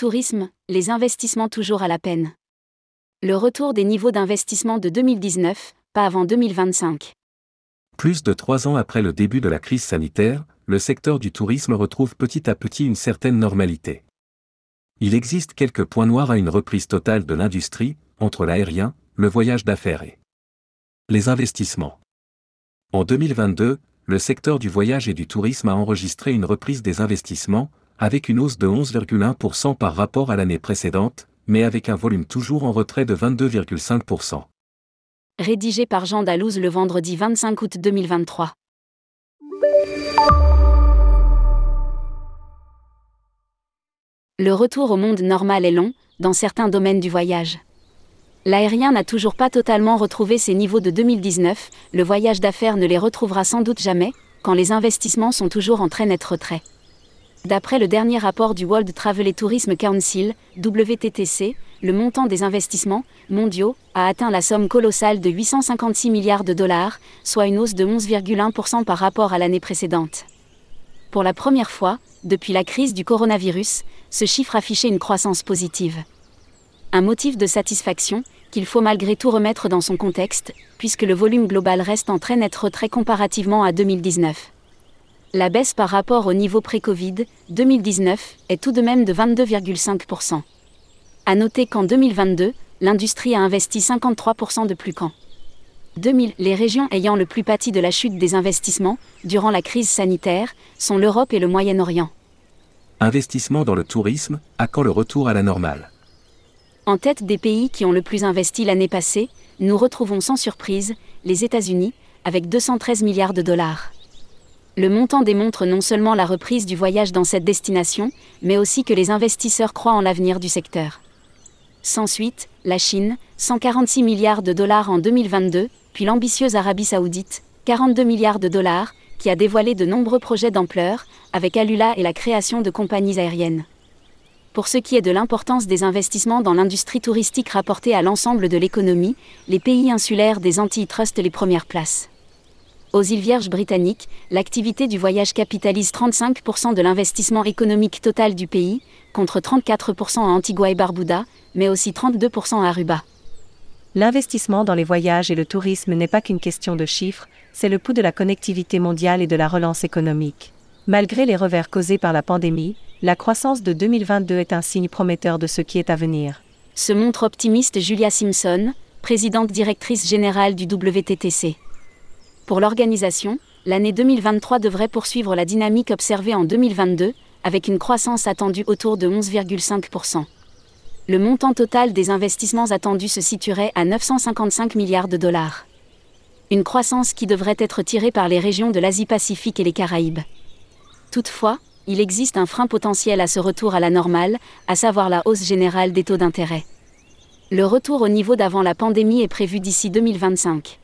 Tourisme, les investissements toujours à la peine. Le retour des niveaux d'investissement de 2019, pas avant 2025. Plus de trois ans après le début de la crise sanitaire, le secteur du tourisme retrouve petit à petit une certaine normalité. Il existe quelques points noirs à une reprise totale de l'industrie, entre l'aérien, le voyage d'affaires et les investissements. En 2022, le secteur du voyage et du tourisme a enregistré une reprise des investissements, avec une hausse de 11,1% par rapport à l'année précédente, mais avec un volume toujours en retrait de 22,5%. Rédigé par Jean Dalouse le vendredi 25 août 2023. Le retour au monde normal est long, dans certains domaines du voyage. L'aérien n'a toujours pas totalement retrouvé ses niveaux de 2019, le voyage d'affaires ne les retrouvera sans doute jamais, quand les investissements sont toujours en très net retrait. D'après le dernier rapport du World Travel and Tourism Council, WTTC, le montant des investissements mondiaux a atteint la somme colossale de 856 milliards de dollars, soit une hausse de 11,1% par rapport à l'année précédente. Pour la première fois, depuis la crise du coronavirus, ce chiffre affichait une croissance positive un motif de satisfaction, qu'il faut malgré tout remettre dans son contexte, puisque le volume global reste en très net retrait comparativement à 2019. La baisse par rapport au niveau pré-Covid, 2019, est tout de même de 22,5%. À noter qu'en 2022, l'industrie a investi 53% de plus qu'en 2000. Les régions ayant le plus pâti de la chute des investissements, durant la crise sanitaire, sont l'Europe et le Moyen-Orient. Investissement dans le tourisme, à quand le retour à la normale? En tête des pays qui ont le plus investi l'année passée, nous retrouvons sans surprise les États-Unis, avec 213 milliards de dollars. Le montant démontre non seulement la reprise du voyage dans cette destination, mais aussi que les investisseurs croient en l'avenir du secteur. Sans suite, la Chine, 146 milliards de dollars en 2022, puis l'ambitieuse Arabie saoudite, 42 milliards de dollars, qui a dévoilé de nombreux projets d'ampleur, avec Alula et la création de compagnies aériennes. Pour ce qui est de l'importance des investissements dans l'industrie touristique rapportée à l'ensemble de l'économie, les pays insulaires des Antilles trustent les premières places. Aux îles Vierges britanniques, l'activité du voyage capitalise 35% de l'investissement économique total du pays, contre 34% à Antigua et Barbuda, mais aussi 32% à Aruba. L'investissement dans les voyages et le tourisme n'est pas qu'une question de chiffres, c'est le pouls de la connectivité mondiale et de la relance économique. Malgré les revers causés par la pandémie, la croissance de 2022 est un signe prometteur de ce qui est à venir. Se montre optimiste Julia Simpson, présidente directrice générale du WTTC. Pour l'organisation, l'année 2023 devrait poursuivre la dynamique observée en 2022, avec une croissance attendue autour de 11,5%. Le montant total des investissements attendus se situerait à 955 milliards de dollars. Une croissance qui devrait être tirée par les régions de l'Asie-Pacifique et les Caraïbes. Toutefois, il existe un frein potentiel à ce retour à la normale, à savoir la hausse générale des taux d'intérêt. Le retour au niveau d'avant la pandémie est prévu d'ici 2025.